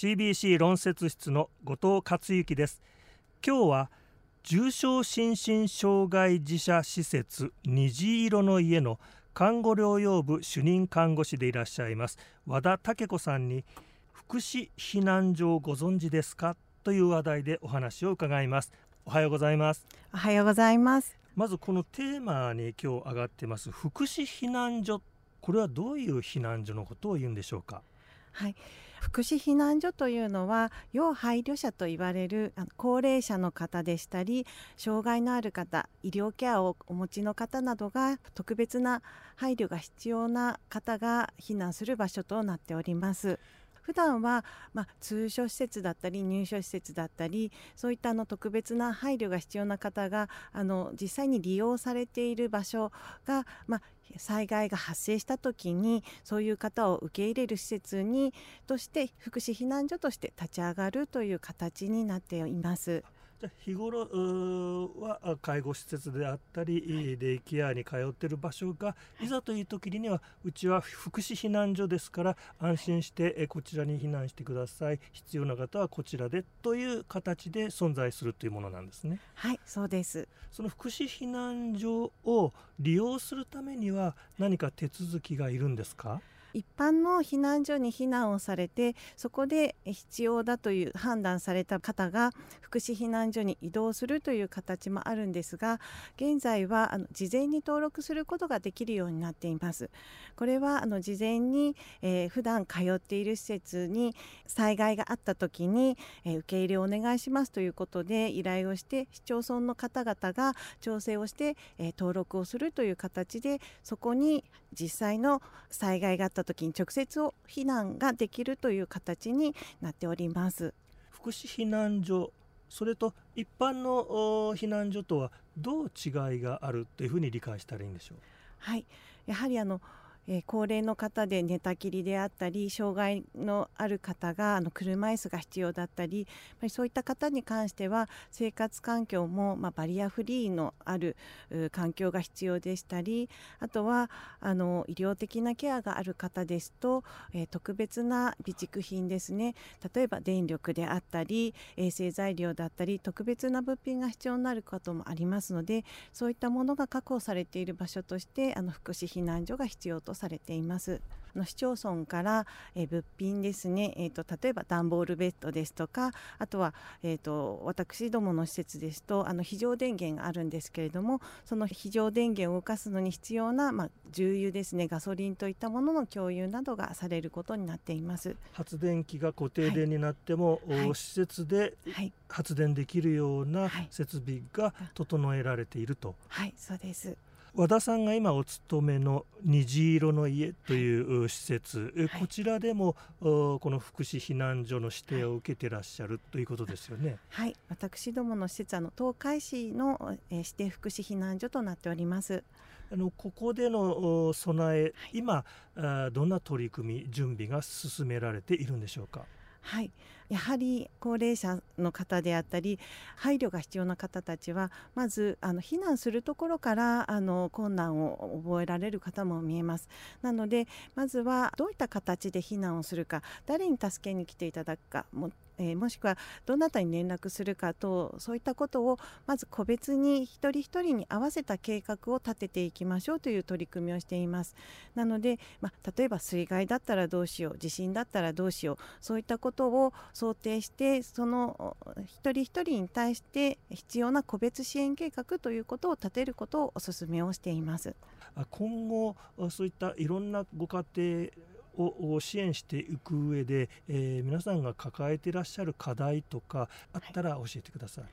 CBC 論説室の後藤克之です。今日は重症心身障害児者施設虹色の家の看護療養部主任看護師でいらっしゃいます和田武子さんに福祉避難所をご存知ですか？という話題でお話を伺います。おはようございます。おはようございます。まずこのテーマに今日上がってます福祉避難所。これはどういう避難所のことを言うんでしょうか？はい、福祉避難所というのは要配慮者と言われる高齢者の方でしたり障害のある方医療ケアをお持ちの方などが特別な配慮が必要な方が避難する場所となっております。普段はまあ、通所施設だったり入所施設だったりそういったあの特別な配慮が必要な方があの実際に利用されている場所が、まあ、災害が発生した時にそういう方を受け入れる施設にとして福祉避難所として立ち上がるという形になっています。じゃ日頃は介護施設であったり、デイケアに通っている場所が、い、ざという時にはうちは福祉避難所ですから安心してこちらに避難してください。必要な方はこちらでという形で存在するというものなんですね。はいそうです。その福祉避難所を利用するためには何か手続きがいるんですか？一般の避難所に避難をされてそこで必要だという判断された方が福祉避難所に移動するという形もあるんですが現在はあの事前に登録することができるようになっています。これはあの事前に、えー、普段通っている施設に災害があった時に、えー、受け入れをお願いしますということで依頼をして市町村の方々が調整をして、えー、登録をするという形でそこに実際の災害があった時に直接避難ができるという形になっております。福祉避難所それと一般の避難所とはどう違いがあるというふうに理解したらいいんでしょう？はい。やはりあのえ高齢の方で寝たきりであったり障害のある方があの車椅子が必要だったりそういった方に関しては生活環境も、まあ、バリアフリーのある環境が必要でしたりあとはあの医療的なケアがある方ですと、えー、特別な備蓄品ですね。例えば電力であったり衛生材料だったり特別な物品が必要になることもありますのでそういったものが確保されている場所としてあの福祉避難所が必要とされています。の市町村から、え物品ですね、えーと、例えば段ボールベッドですとかあとは、えーと、私どもの施設ですとあの非常電源があるんですけれどもその非常電源を動かすのに必要な、まあ、重油ですね。ガソリンといったものの共有などがされることになっています。発電機が固定電になっても、はい、施設で発電できるような設備が整えられていると。はい、はい、そうです和田さんが今お勤めの虹色の家という施設、はい、こちらでもこの福祉避難所の指定を受けてらっしゃるということですよね。はい、私どもの施設はの東海市の指定福祉避難所となっております。あのここでの備え、はい、今どんな取り組み準備が進められているんでしょうか？はい、やはり高齢者の方であったり配慮が必要な方たちはまずあの避難するところからあの困難を覚えられる方も見えます。なのでまずはどういった形で避難をするか誰に助けに来ていただくかもえー、もしくはどなたに連絡するかとそういったことをまず個別に一人一人に合わせた計画を立てていきましょうという取り組みをしています。なので、まあ、例えば水害だったらどうしよう地震だったらどうしようそういったことを想定してその一人一人に対して必要な個別支援計画ということを立てることをお勧めをしています。今後そういったいろんなご家庭を支援していく上で、えー、皆さんが抱えていらっしゃる課題とかあったら教えてください。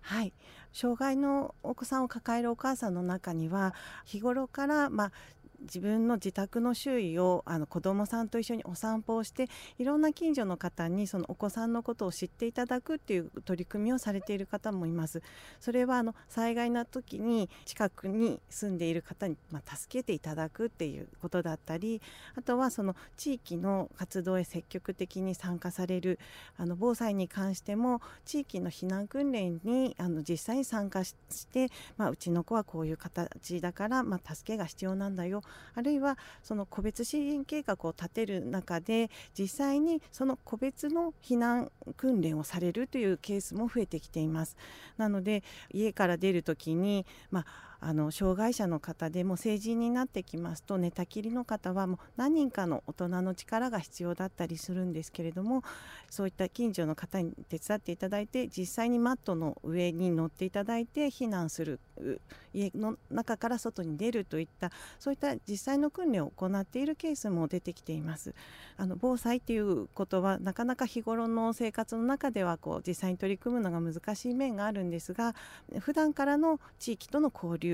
はい、障害のお子さんを抱えるお母さんの中には日頃から、まあ、自分の自宅の周囲をあの子どもさんと一緒にお散歩をしていろんな近所の方にそのお子さんのことを知っていただくっていう取り組みをされている方もいます。それはあの災害の時に近くに住んでいる方に、まあ、助けていただくっていうことだったりあとはその地域の活動へ積極的に参加されるあの防災に関しても地域の避難訓練にあの実際に参加して、まあ、うちの子はこういう形だから、まあ、助けが必要なんだよあるいはその個別支援計画を立てる中で実際にその個別の避難訓練をされるというケースも増えてきています。なので家から出る時に、まああの障害者の方でも成人になってきますと寝たきりの方はもう何人かの大人の力が必要だったりするんですけれどもそういった近所の方に手伝っていただいて実際にマットの上に乗っていただいて避難する家の中から外に出るといったそういった実際の訓練を行っているケースも出てきています。あの防災っていうことはなかなか日頃の生活の中ではこう実際に取り組むのが難しい面があるんですが普段からの地域との交流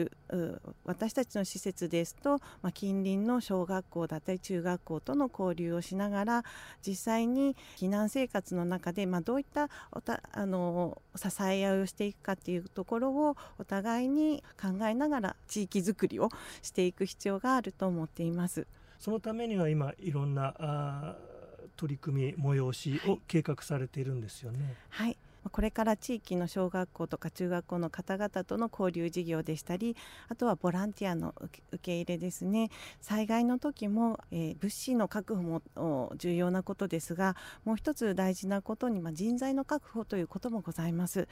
私たちの施設ですと、まあ、近隣の小学校だったり中学校との交流をしながら実際に避難生活の中で、まあ、どういったおたあの支え合いをしていくかっていうところをお互いに考えながら地域づくりをしていく必要があると思っています。そのためには今いろんなあ取り組み催しを計画されているんですよね。はい、はいこれから地域の小学校とか中学校の方々との交流事業でしたりあとはボランティアの受け入れですね。災害の時も、えー、物資の確保も重要なことですがもう一つ大事なことに、まあ、人材の確保ということもございます。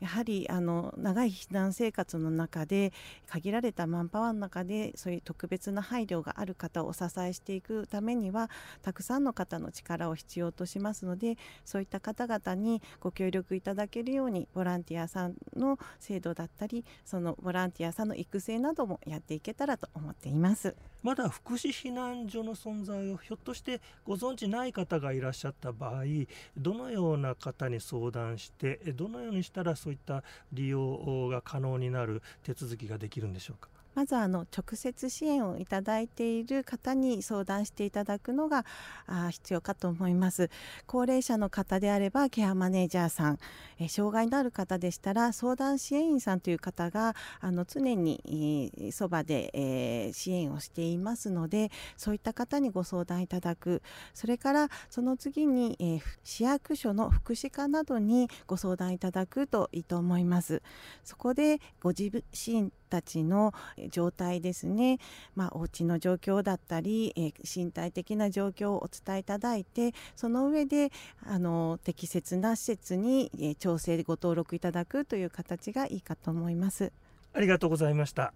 やはりあの長い避難生活の中で限られたマンパワーの中でそういう特別な配慮がある方をお支えしていくためにはたくさんの方の力を必要としますのでそういった方々にご協力いただけるようにボランティアさんの制度だったりそのボランティアさんの育成などもやっていけたらと思っています。まだ福祉避難所の存在をひょっとしてご存知ない方がいらっしゃった場合どのような方に相談してどのようにしたらそういった利用が可能になる手続きができるんでしょうか？まずあの直接支援をいただいている方に相談していただくのがあ必要かと思います。高齢者の方であればケアマネージャーさん、え障害のある方でしたら相談支援員さんという方があの常にえそば、で、え、支援をしていますのでそういった方にご相談いただく。それからその次に、え、市役所の福祉課などにご相談いただくといいと思います。そこでご自身たちの状態ですね、まあ、お家の状況だったり、え、身体的な状況をお伝えいただいてその上であの適切な施設に、え、調整ご登録いただくという形がいいかと思います。ありがとうございました。